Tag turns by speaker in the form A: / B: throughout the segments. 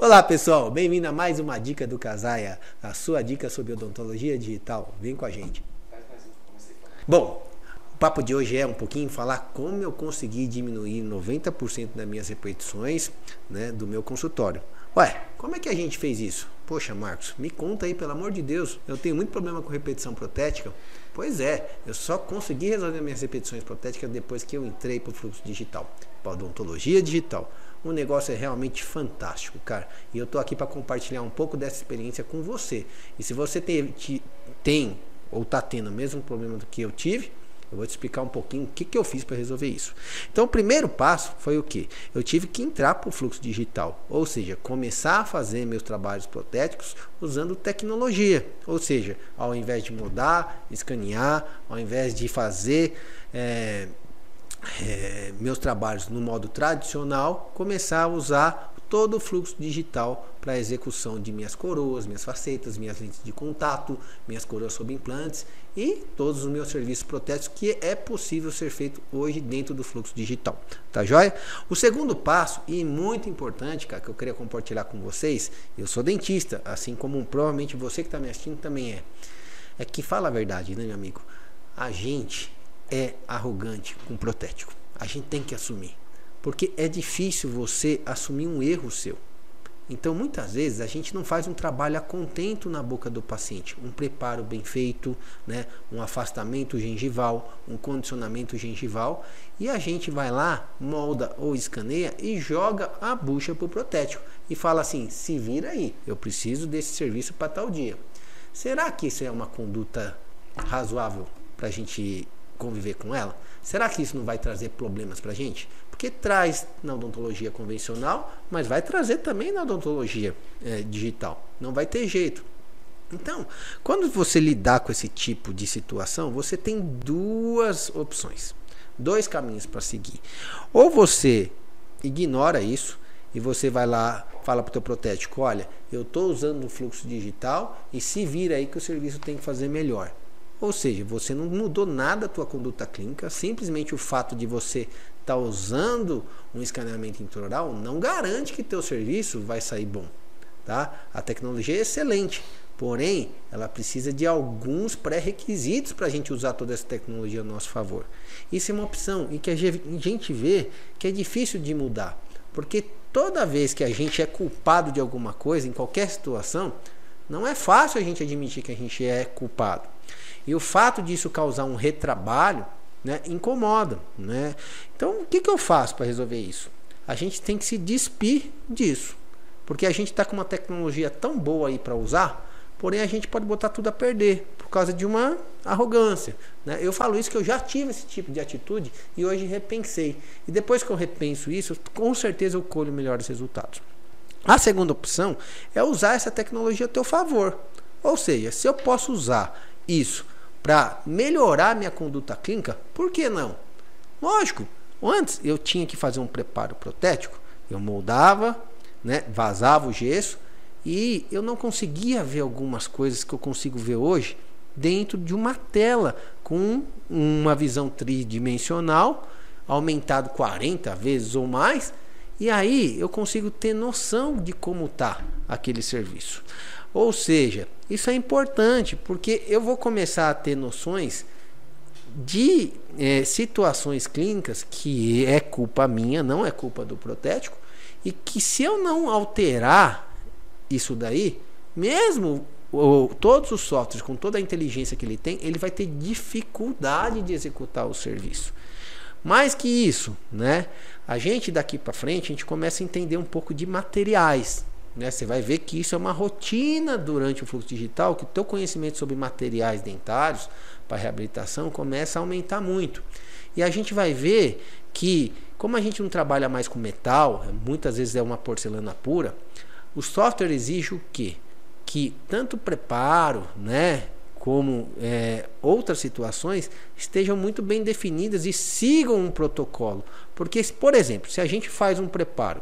A: Olá pessoal, bem-vindo a mais uma dica do Casaia, a sua dica sobre odontologia digital. Vem com a gente. Bom, o papo de hoje é um pouquinho falar como eu consegui diminuir 90% das minhas repetições né, do meu consultório. Ué, como é que a gente fez isso? Poxa, Marcos, me conta aí, pelo amor de Deus. Eu tenho muito problema com repetição protética. Pois é, eu só consegui resolver minhas repetições protéticas depois que eu entrei para o fluxo digital, para odontologia digital. O negócio é realmente fantástico, cara. E eu tô aqui para compartilhar um pouco dessa experiência com você. E se você tem, tem ou tá tendo o mesmo problema que eu tive, eu vou te explicar um pouquinho o que, que eu fiz para resolver isso. Então, o primeiro passo foi o que? Eu tive que entrar para o fluxo digital, ou seja, começar a fazer meus trabalhos protéticos usando tecnologia. Ou seja, ao invés de mudar, escanear, ao invés de fazer é, é, meus trabalhos no modo tradicional, começar a usar todo o fluxo digital para a execução de minhas coroas, minhas facetas, minhas lentes de contato, minhas coroas sob implantes e todos os meus serviços protéticos que é possível ser feito hoje dentro do fluxo digital. Tá joia? O segundo passo, e muito importante, cara, que eu queria compartilhar com vocês, eu sou dentista, assim como provavelmente você que está me assistindo também é, é que fala a verdade, né, meu amigo? A gente é arrogante com protético. A gente tem que assumir. Porque é difícil você assumir um erro seu. Então, muitas vezes, a gente não faz um trabalho a contento na boca do paciente. Um preparo bem feito, né? um afastamento gengival, um condicionamento gengival. E a gente vai lá, molda ou escaneia e joga a bucha para o protético. E fala assim: se vira aí, eu preciso desse serviço para tal dia. Será que isso é uma conduta razoável para a gente conviver com ela? Será que isso não vai trazer problemas para a gente? Porque traz na odontologia convencional, mas vai trazer também na odontologia é, digital. Não vai ter jeito. Então, quando você lidar com esse tipo de situação, você tem duas opções, dois caminhos para seguir. Ou você ignora isso e você vai lá, fala para o teu protético, olha, eu estou usando o fluxo digital e se vira aí que o serviço tem que fazer melhor. Ou seja, você não mudou nada a tua conduta clínica, simplesmente o fato de você estar tá usando um escaneamento intraoral não garante que teu serviço vai sair bom, tá? A tecnologia é excelente, porém, ela precisa de alguns pré-requisitos para a gente usar toda essa tecnologia a nosso favor. Isso é uma opção e que a gente vê que é difícil de mudar, porque toda vez que a gente é culpado de alguma coisa, em qualquer situação, não é fácil a gente admitir que a gente é culpado. E o fato disso causar um retrabalho né, incomoda. Né? Então, o que, que eu faço para resolver isso? A gente tem que se despir disso. Porque a gente está com uma tecnologia tão boa aí para usar, porém a gente pode botar tudo a perder por causa de uma arrogância. Né? Eu falo isso que eu já tive esse tipo de atitude e hoje repensei. E depois que eu repenso isso, com certeza eu colho melhores resultados. A segunda opção é usar essa tecnologia a teu favor. Ou seja, se eu posso usar isso para melhorar minha conduta clínica, por que não? Lógico, antes eu tinha que fazer um preparo protético, eu moldava, né, vazava o gesso e eu não conseguia ver algumas coisas que eu consigo ver hoje dentro de uma tela com uma visão tridimensional, aumentado 40 vezes ou mais, e aí eu consigo ter noção de como está aquele serviço. Ou seja, isso é importante porque eu vou começar a ter noções de é, situações clínicas que é culpa minha, não é culpa do protético, e que se eu não alterar isso daí, mesmo todos os softwares com toda a inteligência que ele tem, ele vai ter dificuldade de executar o serviço. Mais que isso, né? A gente daqui para frente, a gente começa a entender um pouco de materiais. Né? Você vai ver que isso é uma rotina durante o fluxo digital, que o teu conhecimento sobre materiais dentários para reabilitação começa a aumentar muito. E a gente vai ver que, como a gente não trabalha mais com metal, muitas vezes é uma porcelana pura, o software exige o quê? Que tanto preparo, né, como é, outras situações estejam muito bem definidas e sigam um protocolo. Porque, por exemplo, se a gente faz um preparo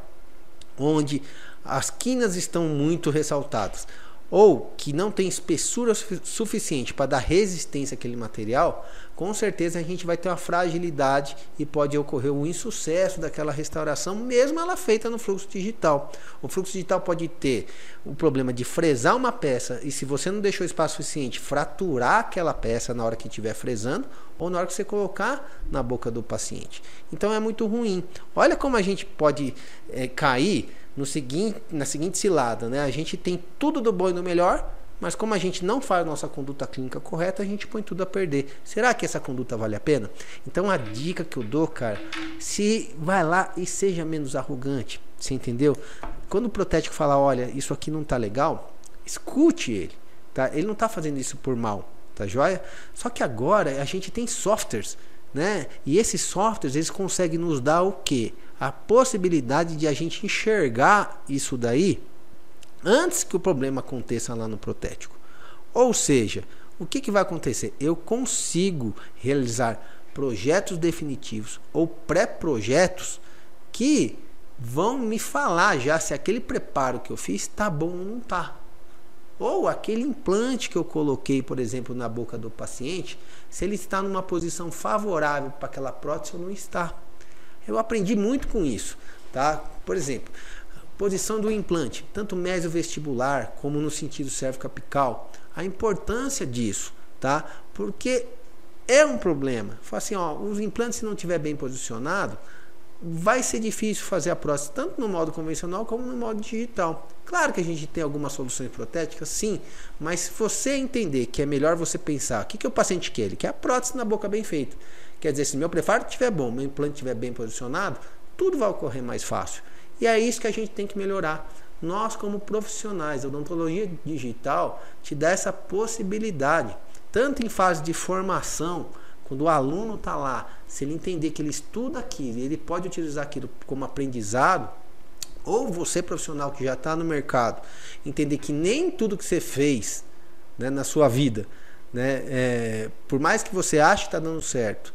A: onde as quinas estão muito ressaltadas, ou que não tem espessura suficiente para dar resistência àquele material, com certeza a gente vai ter uma fragilidade e pode ocorrer um insucesso daquela restauração, mesmo ela feita no fluxo digital. O fluxo digital pode ter o problema de fresar uma peça e se você não deixou espaço suficiente, fraturar aquela peça na hora que estiver fresando ou na hora que você colocar na boca do paciente. Então é muito ruim. Olha como a gente pode é, cair no seguinte, na seguinte cilada, né? A gente tem tudo do bom e do melhor, mas como a gente não faz nossa conduta clínica correta, a gente põe tudo a perder. Será que essa conduta vale a pena? Então a dica que eu dou, cara, se vai lá e seja menos arrogante, você entendeu? Quando o protético fala, olha, isso aqui não tá legal, escute ele, tá? Ele não tá fazendo isso por mal, tá joia? Só que agora a gente tem softwares, né? E esses softwares, eles conseguem nos dar o quê? A possibilidade de a gente enxergar isso daí antes que o problema aconteça lá no protético. Ou seja, o que, que vai acontecer? Eu consigo realizar projetos definitivos ou pré-projetos que vão me falar já se aquele preparo que eu fiz está bom ou não está. Ou aquele implante que eu coloquei, por exemplo, na boca do paciente, se ele está numa posição favorável para aquela prótese ou não está. Eu aprendi muito com isso, tá? Por exemplo, posição do implante, tanto vestibular como no sentido cervical, a importância disso, tá? Porque é um problema. Fala assim, ó, os implantes se não estiver bem posicionado, vai ser difícil fazer a prótese tanto no modo convencional como no modo digital. Claro que a gente tem algumas soluções protéticas, sim, mas se você entender que é melhor você pensar, o que, que o paciente quer? Ele quer a prótese na boca bem feita. Quer dizer, se meu preparo estiver bom, meu implante estiver bem posicionado, tudo vai ocorrer mais fácil. E é isso que a gente tem que melhorar. Nós, como profissionais, a odontologia digital te dá essa possibilidade, tanto em fase de formação, quando o aluno está lá, se ele entender que ele estuda aquilo, ele pode utilizar aquilo como aprendizado, ou você, profissional que já está no mercado, entender que nem tudo que você fez né, na sua vida, né, é, por mais que você ache que está dando certo,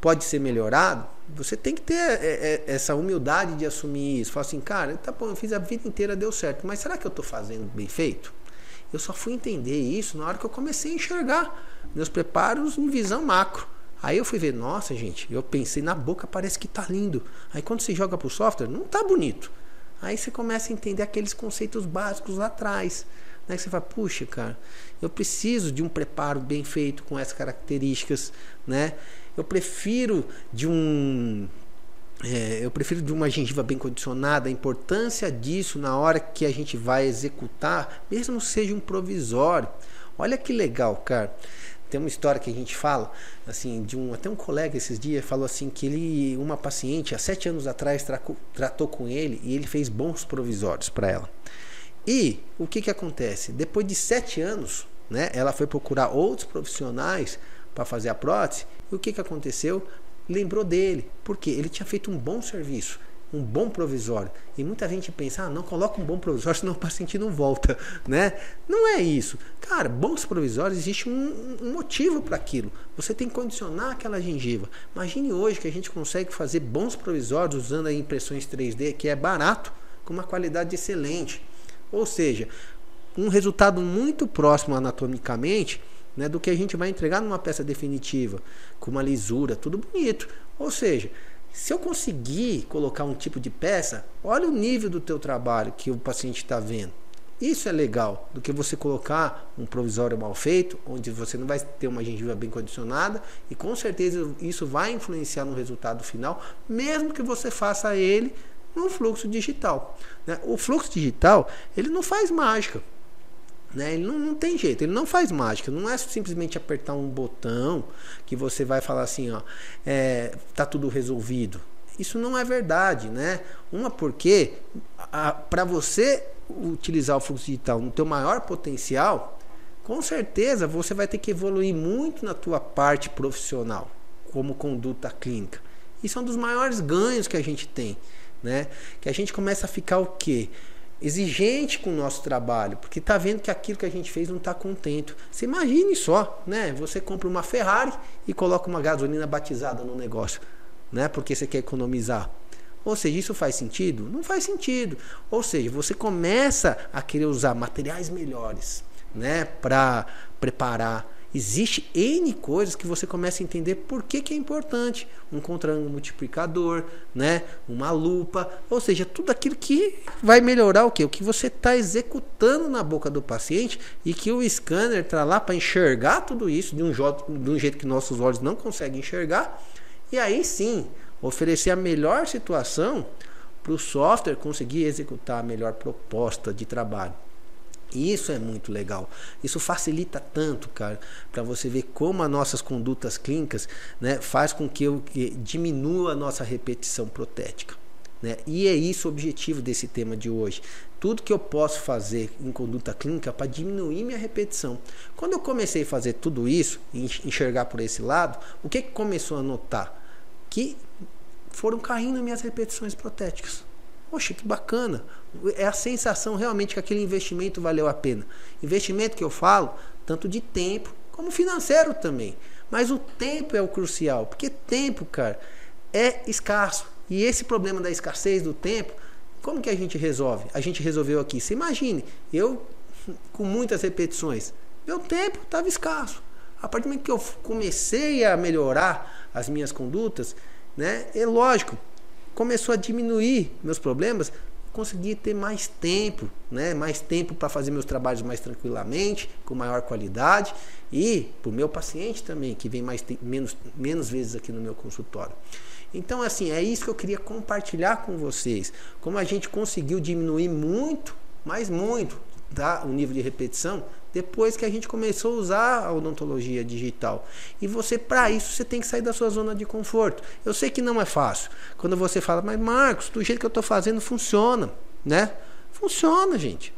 A: pode ser melhorado, você tem que ter é, é, essa humildade de assumir isso. Falar assim, cara, tá bom, eu fiz a vida inteira, deu certo, mas será que eu estou fazendo bem feito? Eu só fui entender isso na hora que eu comecei a enxergar meus preparos em visão macro. Aí eu fui ver, nossa gente, eu pensei na boca parece que tá lindo. Aí quando você joga pro software, não tá bonito. Aí você começa a entender aqueles conceitos básicos lá atrás. Né? Você fala, puxa, cara, eu preciso de um preparo bem feito com essas características, né? Eu prefiro de um é, eu prefiro de uma gengiva bem condicionada, a importância disso na hora que a gente vai executar, mesmo seja um provisório. Olha que legal, cara. Tem uma história que a gente fala, assim, de um até um colega esses dias falou assim que ele, uma paciente há sete anos atrás tratou, com ele e ele fez bons provisórios para ela. E o que que acontece? Depois de sete anos, né, ela foi procurar outros profissionais para fazer a prótese. E o que, que aconteceu? Lembrou dele, porque ele tinha feito um bom serviço, um bom provisório. E muita gente pensa, ah, não coloca um bom provisório, senão o paciente não volta, né? Não é isso. Cara, bons provisórios, existe um, um motivo para aquilo. Você tem que condicionar aquela gengiva. Imagine hoje que a gente consegue fazer bons provisórios usando impressões 3D, que é barato, com uma qualidade excelente. Ou seja, um resultado muito próximo anatomicamente né, do que a gente vai entregar numa peça definitiva, com uma lisura, tudo bonito. Ou seja, se eu conseguir colocar um tipo de peça, olha o nível do teu trabalho que o paciente está vendo. Isso é legal do que você colocar um provisório mal feito, onde você não vai ter uma gengiva bem condicionada e com certeza isso vai influenciar no resultado final, mesmo que você faça ele no fluxo digital. Né? O fluxo digital ele não faz mágica. Né? Ele não, não tem jeito, ele não faz mágica, não é simplesmente apertar um botão que você vai falar assim, ó, é, tá tudo resolvido. Isso não é verdade, né? Uma porque para você utilizar o fluxo digital no teu maior potencial, com certeza você vai ter que evoluir muito na tua parte profissional, como conduta clínica. Isso é um dos maiores ganhos que a gente tem, né? Que a gente começa a ficar o quê? Exigente com o nosso trabalho, porque está vendo que aquilo que a gente fez não está contente. Você imagine só, né? Você compra uma Ferrari e coloca uma gasolina batizada no negócio, né? Porque você quer economizar. Ou seja, isso faz sentido? Não faz sentido. Ou seja, você começa a querer usar materiais melhores, né, para preparar Existe N coisas que você começa a entender por que, que é importante. Um contra-ângulo multiplicador, né? uma lupa, ou seja, tudo aquilo que vai melhorar o que? O que você está executando na boca do paciente e que o scanner está lá para enxergar tudo isso de um, de um jeito que nossos olhos não conseguem enxergar. E aí sim, oferecer a melhor situação para o software conseguir executar a melhor proposta de trabalho. E isso é muito legal. Isso facilita tanto, cara, para você ver como as nossas condutas clínicas né, faz com que eu que diminua a nossa repetição protética. Né? E é isso o objetivo desse tema de hoje. Tudo que eu posso fazer em conduta clínica para diminuir minha repetição. Quando eu comecei a fazer tudo isso, enxergar por esse lado, o que, que começou a notar? Que foram caindo minhas repetições protéticas. Poxa, que bacana. É a sensação realmente que aquele investimento valeu a pena. Investimento que eu falo, tanto de tempo como financeiro também. Mas o tempo é o crucial, porque tempo, cara, é escasso. E esse problema da escassez do tempo, como que a gente resolve? A gente resolveu aqui. Você imagine, eu com muitas repetições, meu tempo estava escasso. A partir do momento que eu comecei a melhorar as minhas condutas, né, é lógico, começou a diminuir meus problemas, consegui ter mais tempo, né? mais tempo para fazer meus trabalhos mais tranquilamente, com maior qualidade e para o meu paciente também, que vem mais menos, menos vezes aqui no meu consultório. Então, assim, é isso que eu queria compartilhar com vocês. Como a gente conseguiu diminuir muito, mas muito, tá? o nível de repetição depois que a gente começou a usar a odontologia digital. E você, para isso, você tem que sair da sua zona de conforto. Eu sei que não é fácil. Quando você fala, mas Marcos, do jeito que eu estou fazendo funciona, né? Funciona, gente.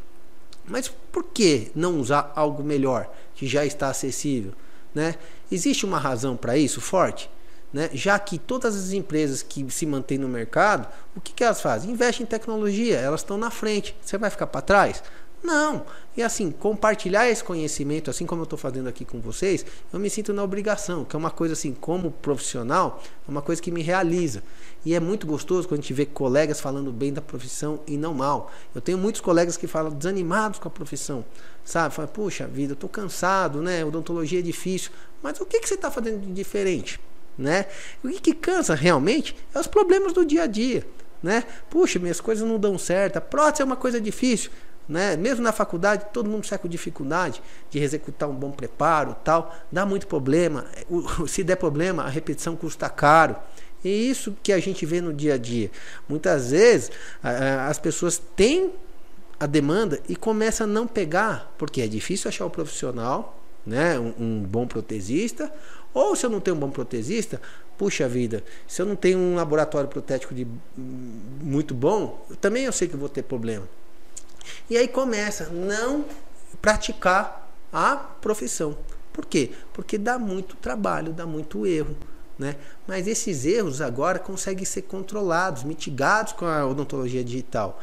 A: Mas por que não usar algo melhor que já está acessível, né? Existe uma razão para isso forte? Né? Já que todas as empresas que se mantêm no mercado, o que, que elas fazem? Investem em tecnologia, elas estão na frente. Você vai ficar para trás? Não. E assim, compartilhar esse conhecimento, assim como eu estou fazendo aqui com vocês, eu me sinto na obrigação, que é uma coisa assim, como profissional, é uma coisa que me realiza. E é muito gostoso quando a gente vê colegas falando bem da profissão e não mal. Eu tenho muitos colegas que falam desanimados com a profissão, sabe? Fala, puxa vida, eu estou cansado, né? Odontologia é difícil. Mas o que, que você está fazendo de diferente? Né? O que, que cansa realmente é os problemas do dia a dia. Né? Puxa, minhas coisas não dão certo, a prótese é uma coisa difícil. Né? Mesmo na faculdade, todo mundo sai com dificuldade de executar um bom preparo, tal. Dá muito problema. Se der problema, a repetição custa caro. E isso que a gente vê no dia a dia. Muitas vezes as pessoas têm a demanda e começam a não pegar, porque é difícil achar o um profissional, né? Um, um, bom protesista. Ou se eu não tenho um bom protesista, puxa vida, se eu não tenho um laboratório protético de, muito bom, também eu sei que vou ter problema. E aí começa não praticar a profissão. Por quê? Porque dá muito trabalho, dá muito erro. Né? Mas esses erros agora conseguem ser controlados, mitigados com a odontologia digital.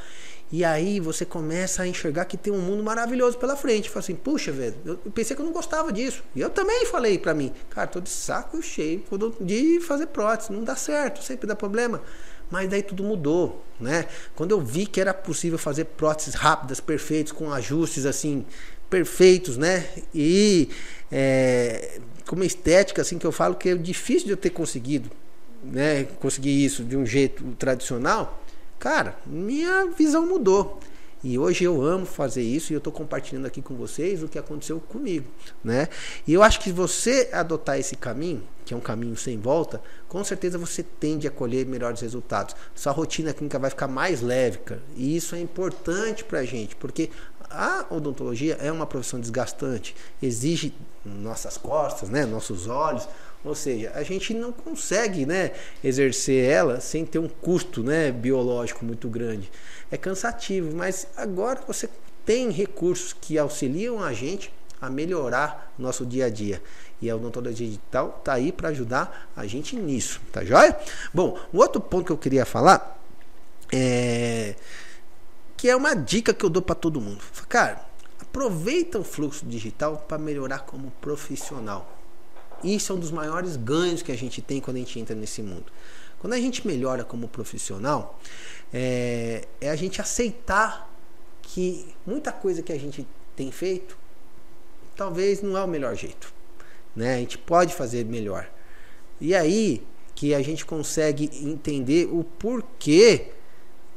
A: E aí você começa a enxergar que tem um mundo maravilhoso pela frente. Fala assim, puxa, velho, eu pensei que eu não gostava disso. E eu também falei para mim, cara, tô de saco cheio de fazer prótese, não dá certo, sempre dá problema. Mas daí tudo mudou, né? Quando eu vi que era possível fazer próteses rápidas, perfeitas, com ajustes assim perfeitos, né? E é, com uma estética assim que eu falo que é difícil de eu ter conseguido, né? Conseguir isso de um jeito tradicional, cara, minha visão mudou. E hoje eu amo fazer isso e eu estou compartilhando aqui com vocês o que aconteceu comigo, né? E eu acho que você adotar esse caminho, que é um caminho sem volta, com certeza você tende a colher melhores resultados. Sua rotina clínica vai ficar mais leve, cara. E isso é importante para a gente, porque a odontologia é uma profissão desgastante, exige nossas costas, né, nossos olhos, ou seja, a gente não consegue né, exercer ela sem ter um custo né, biológico muito grande. É cansativo, mas agora você tem recursos que auxiliam a gente a melhorar nosso dia a dia. E a odontologia digital está aí para ajudar a gente nisso, tá joia? Bom, um outro ponto que eu queria falar é que é uma dica que eu dou para todo mundo. Cara, aproveita o fluxo digital para melhorar como profissional. Isso é um dos maiores ganhos que a gente tem quando a gente entra nesse mundo. Quando a gente melhora como profissional, é, é a gente aceitar que muita coisa que a gente tem feito talvez não é o melhor jeito. Né? A gente pode fazer melhor. E aí que a gente consegue entender o porquê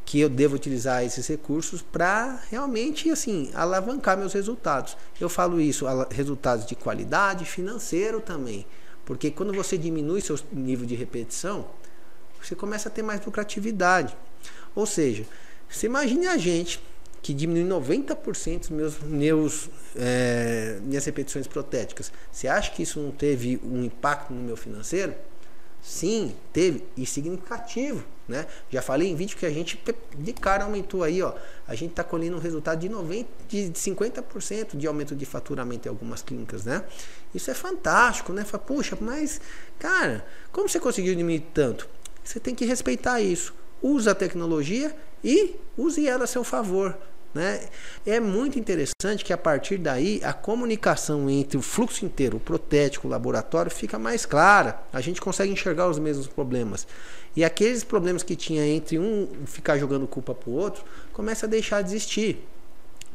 A: que eu devo utilizar esses recursos para realmente assim alavancar meus resultados. Eu falo isso, resultados de qualidade, financeiro também, porque quando você diminui seu nível de repetição, você começa a ter mais lucratividade. Ou seja, você imagine a gente que diminui 90% meus, meus é, minhas repetições protéticas. Você acha que isso não teve um impacto no meu financeiro? Sim, teve e significativo, né? Já falei em vídeo que a gente de cara aumentou aí, ó. A gente está colhendo um resultado de 90, de 50% de aumento de faturamento em algumas clínicas, né? Isso é fantástico, né? Fala, puxa, mas cara, como você conseguiu diminuir tanto? Você tem que respeitar isso. Usa a tecnologia e use ela a seu favor. Né? É muito interessante que a partir daí a comunicação entre o fluxo inteiro, o protético, o laboratório, fica mais clara. A gente consegue enxergar os mesmos problemas. E aqueles problemas que tinha entre um ficar jogando culpa para o outro, começa a deixar de existir.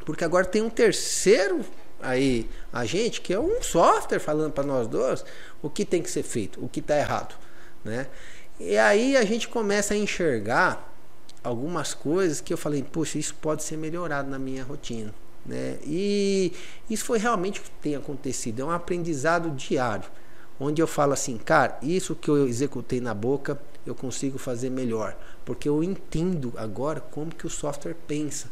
A: Porque agora tem um terceiro aí agente, que é um software falando para nós dois o que tem que ser feito, o que está errado. Né? E aí a gente começa a enxergar algumas coisas que eu falei, poxa, isso pode ser melhorado na minha rotina. Né? E isso foi realmente o que tem acontecido. É um aprendizado diário, onde eu falo assim, cara, isso que eu executei na boca, eu consigo fazer melhor, porque eu entendo agora como que o software pensa,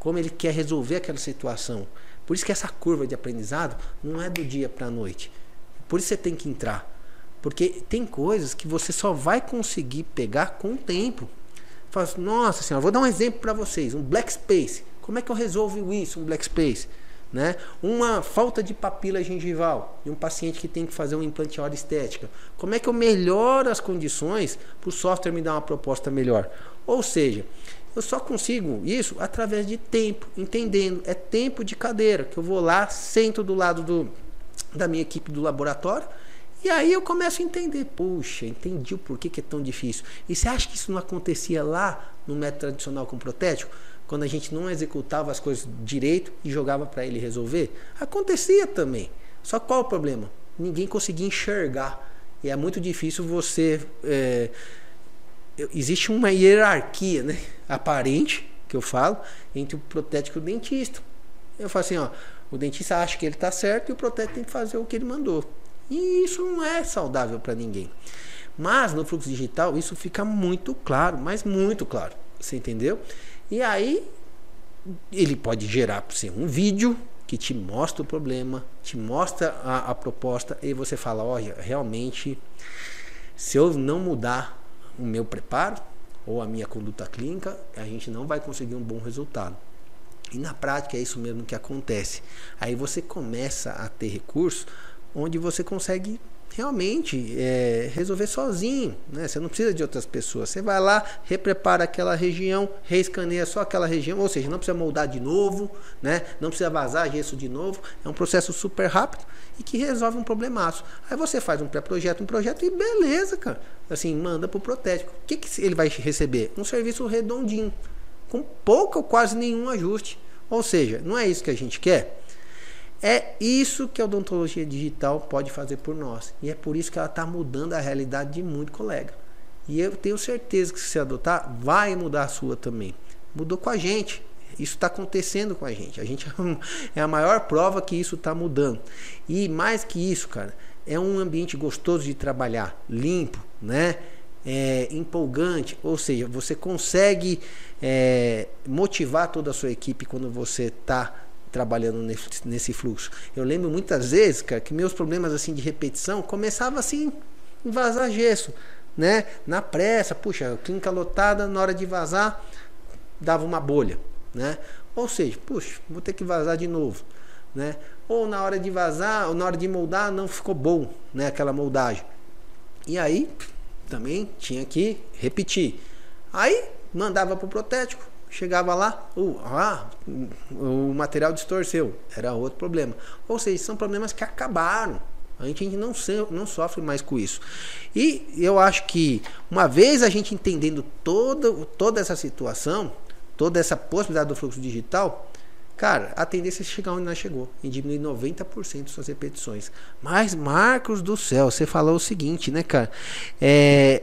A: como ele quer resolver aquela situação. Por isso que essa curva de aprendizado não é do dia para a noite. Por isso você tem que entrar. Porque tem coisas que você só vai conseguir pegar com o tempo. Fala assim, nossa senhora, vou dar um exemplo para vocês, um black space. Como é que eu resolvo isso, um black space? Né? Uma falta de papila gengival de um paciente que tem que fazer um implante hora estética. Como é que eu melhoro as condições para o software me dar uma proposta melhor? Ou seja, eu só consigo isso através de tempo, entendendo. É tempo de cadeira, que eu vou lá, sento do lado do, da minha equipe do laboratório e aí eu começo a entender, puxa, entendi o porquê que é tão difícil. E você acha que isso não acontecia lá no método tradicional com protético? Quando a gente não executava as coisas direito e jogava para ele resolver? Acontecia também. Só qual o problema? Ninguém conseguia enxergar. E é muito difícil você. É, existe uma hierarquia né, aparente, que eu falo, entre o protético e o dentista. Eu falo assim, ó, o dentista acha que ele está certo e o protético tem que fazer o que ele mandou. E isso não é saudável para ninguém. Mas no fluxo digital isso fica muito claro, mas muito claro. Você entendeu? E aí ele pode gerar para você um vídeo que te mostra o problema, te mostra a, a proposta e você fala, olha, realmente se eu não mudar o meu preparo ou a minha conduta clínica, a gente não vai conseguir um bom resultado. E na prática é isso mesmo que acontece. Aí você começa a ter recursos onde você consegue realmente é, resolver sozinho, né? Você não precisa de outras pessoas. Você vai lá, reprepara aquela região, reescaneia só aquela região, ou seja, não precisa moldar de novo, né? Não precisa vazar gesso de novo. É um processo super rápido e que resolve um problemaço. Aí você faz um pré-projeto, um projeto e beleza, cara. Assim, manda pro protético. O que, que ele vai receber? Um serviço redondinho, com pouco ou quase nenhum ajuste. Ou seja, não é isso que a gente quer. É isso que a odontologia digital pode fazer por nós. E é por isso que ela está mudando a realidade de muito colega. E eu tenho certeza que se você adotar, vai mudar a sua também. Mudou com a gente. Isso está acontecendo com a gente. A gente é a maior prova que isso está mudando. E mais que isso, cara, é um ambiente gostoso de trabalhar, limpo, né? É, empolgante, ou seja, você consegue é, motivar toda a sua equipe quando você está trabalhando nesse, nesse fluxo. Eu lembro muitas vezes, cara, que meus problemas assim de repetição começavam assim em vazar gesso, né? Na pressa, puxa, clínica lotada, na hora de vazar dava uma bolha, né? Ou seja, puxa, vou ter que vazar de novo, né? Ou na hora de vazar, ou na hora de moldar não ficou bom, né, aquela moldagem. E aí também tinha que repetir. Aí mandava pro protético, Chegava lá, uh, ah, o material distorceu. Era outro problema. Ou seja, são problemas que acabaram. A gente não, não sofre mais com isso. E eu acho que uma vez a gente entendendo toda, toda essa situação, toda essa possibilidade do fluxo digital, cara, a tendência é chegar onde nós chegou, em diminuir 90% suas repetições. Mas, Marcos do céu, você falou o seguinte, né, cara? É,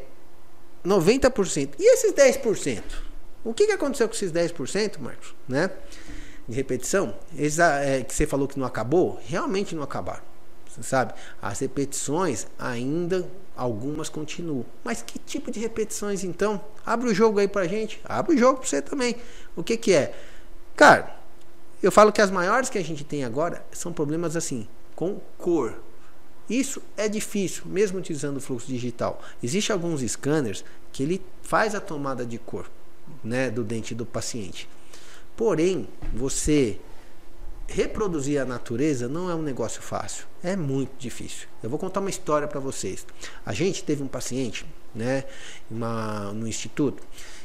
A: 90%. E esses 10%? O que, que aconteceu com esses 10%, Marcos? Né? De repetição? Eles, é, que você falou que não acabou? Realmente não acabaram. Você sabe? As repetições ainda algumas continuam. Mas que tipo de repetições então? Abre o jogo aí pra gente. Abre o jogo pra você também. O que que é? Cara, eu falo que as maiores que a gente tem agora são problemas assim, com cor. Isso é difícil, mesmo utilizando o fluxo digital. Existem alguns scanners que ele faz a tomada de cor, né, do dente do paciente. Porém, você reproduzir a natureza não é um negócio fácil, é muito difícil. Eu vou contar uma história para vocês. A gente teve um paciente, né, uma, no instituto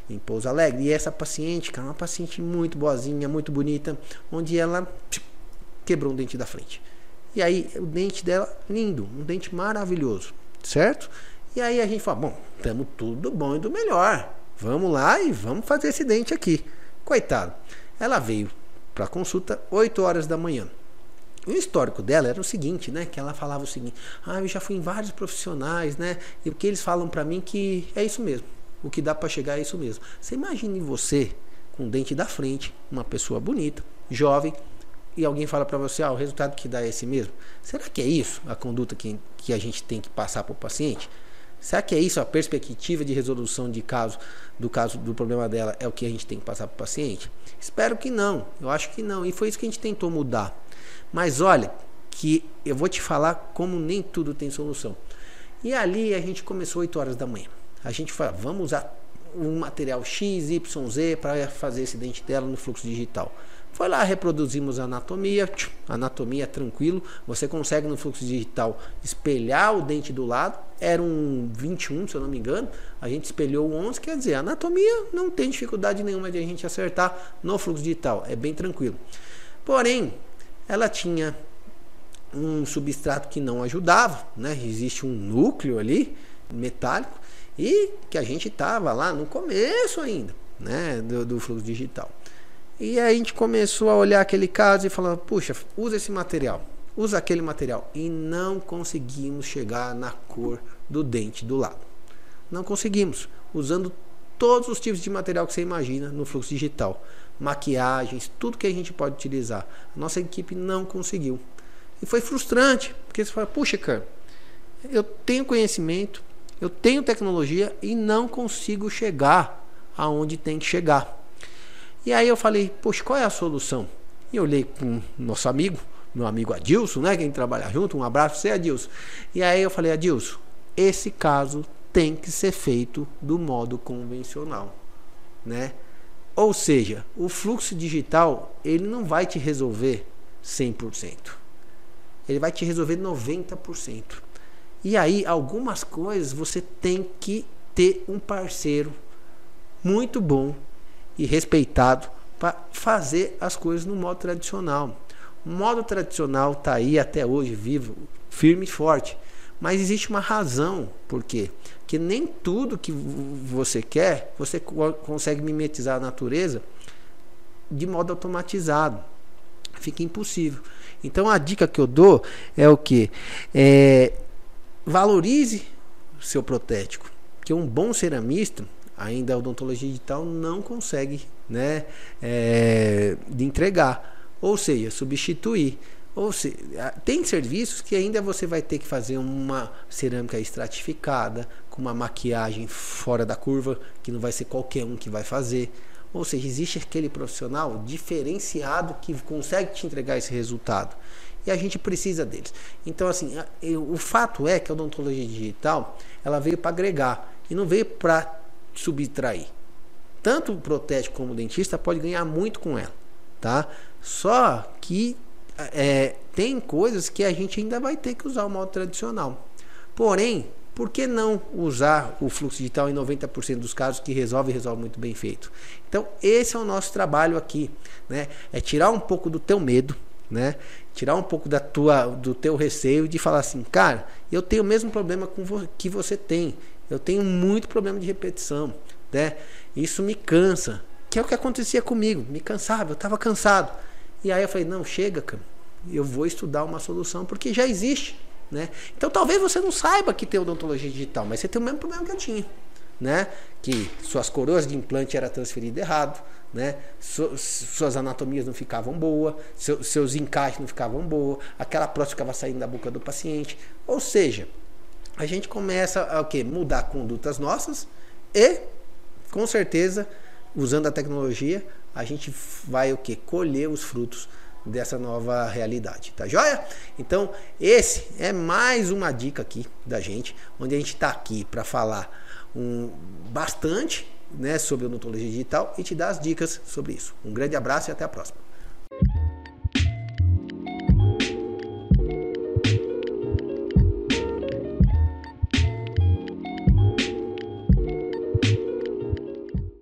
A: em Pouso Alegre, e essa paciente, cara, uma paciente muito boazinha, muito bonita, onde ela quebrou um dente da frente. E aí o dente dela lindo, um dente maravilhoso, certo? E aí a gente fala, bom, estamos tudo bom e do melhor. Vamos lá e vamos fazer esse dente aqui. Coitado. Ela veio para consulta 8 horas da manhã. O histórico dela era o seguinte, né? Que ela falava o seguinte: "Ah, eu já fui em vários profissionais, né? E o que eles falam para mim que é isso mesmo. O que dá para chegar é isso mesmo. Você imagine você com o dente da frente, uma pessoa bonita, jovem, e alguém fala para você, ah, o resultado que dá é esse mesmo. Será que é isso a conduta que, que a gente tem que passar para o paciente? Será que é isso a perspectiva de resolução de caso do caso do problema dela é o que a gente tem que passar para o paciente? Espero que não. Eu acho que não. E foi isso que a gente tentou mudar. Mas olha, que eu vou te falar como nem tudo tem solução. E ali a gente começou 8 horas da manhã. A gente falou, vamos usar um material X, Y, Z para fazer esse dente dela no fluxo digital. Foi lá, reproduzimos a anatomia, anatomia tranquilo. Você consegue no fluxo digital espelhar o dente do lado. Era um 21, se eu não me engano. A gente espelhou o 11, quer dizer, a anatomia não tem dificuldade nenhuma de a gente acertar no fluxo digital. É bem tranquilo. Porém, ela tinha um substrato que não ajudava, né? Existe um núcleo ali metálico e que a gente estava lá no começo ainda, né, do, do fluxo digital. E aí a gente começou a olhar aquele caso e falar, puxa, usa esse material, usa aquele material. E não conseguimos chegar na cor do dente do lado. Não conseguimos, usando todos os tipos de material que você imagina no fluxo digital. Maquiagens, tudo que a gente pode utilizar. Nossa equipe não conseguiu. E foi frustrante, porque você fala, puxa, cara, eu tenho conhecimento, eu tenho tecnologia e não consigo chegar aonde tem que chegar. E aí eu falei, poxa, qual é a solução? E eu olhei com nosso amigo, meu amigo Adilson, né? Quem trabalha junto, um abraço para você, Adilson. E aí eu falei, Adilson, esse caso tem que ser feito do modo convencional, né? Ou seja, o fluxo digital, ele não vai te resolver 100%. Ele vai te resolver 90%. E aí, algumas coisas você tem que ter um parceiro muito bom e respeitado para fazer as coisas no modo tradicional. O modo tradicional está aí até hoje vivo, firme e forte. Mas existe uma razão por quê? Que nem tudo que você quer você consegue mimetizar a natureza de modo automatizado. Fica impossível. Então a dica que eu dou é o que? É, valorize seu protético. Que um bom ceramista ainda a odontologia digital não consegue né, é, de entregar, ou seja, substituir. Ou seja, tem serviços que ainda você vai ter que fazer uma cerâmica estratificada, com uma maquiagem fora da curva, que não vai ser qualquer um que vai fazer. Ou seja, existe aquele profissional diferenciado que consegue te entregar esse resultado. E a gente precisa deles. Então, assim, o fato é que a odontologia digital ela veio para agregar e não veio para subtrair. Tanto o protético como o dentista pode ganhar muito com ela, tá? Só que é, tem coisas que a gente ainda vai ter que usar o modo tradicional. Porém, por que não usar o fluxo digital em 90% dos casos que resolve e resolve muito bem feito? Então, esse é o nosso trabalho aqui, né? É tirar um pouco do teu medo, né? Tirar um pouco da tua, do teu receio de falar assim, cara, eu tenho o mesmo problema com vo que você tem. Eu tenho muito problema de repetição, né? Isso me cansa, que é o que acontecia comigo, me cansava, eu estava cansado. E aí eu falei, não, chega, cara, eu vou estudar uma solução porque já existe, né? Então talvez você não saiba que tem odontologia digital, mas você tem o mesmo problema que eu tinha, né? Que suas coroas de implante era transferido errado, né? suas anatomias não ficavam boas, seus encaixes não ficavam boas, aquela prótese ficava saindo da boca do paciente. Ou seja, a gente começa a o quê? mudar condutas nossas e, com certeza, usando a tecnologia, a gente vai o que? colher os frutos dessa nova realidade, tá joia? Então, esse é mais uma dica aqui da gente, onde a gente está aqui para falar um, bastante né, sobre odontologia digital e te dar as dicas sobre isso. Um grande abraço e até a próxima.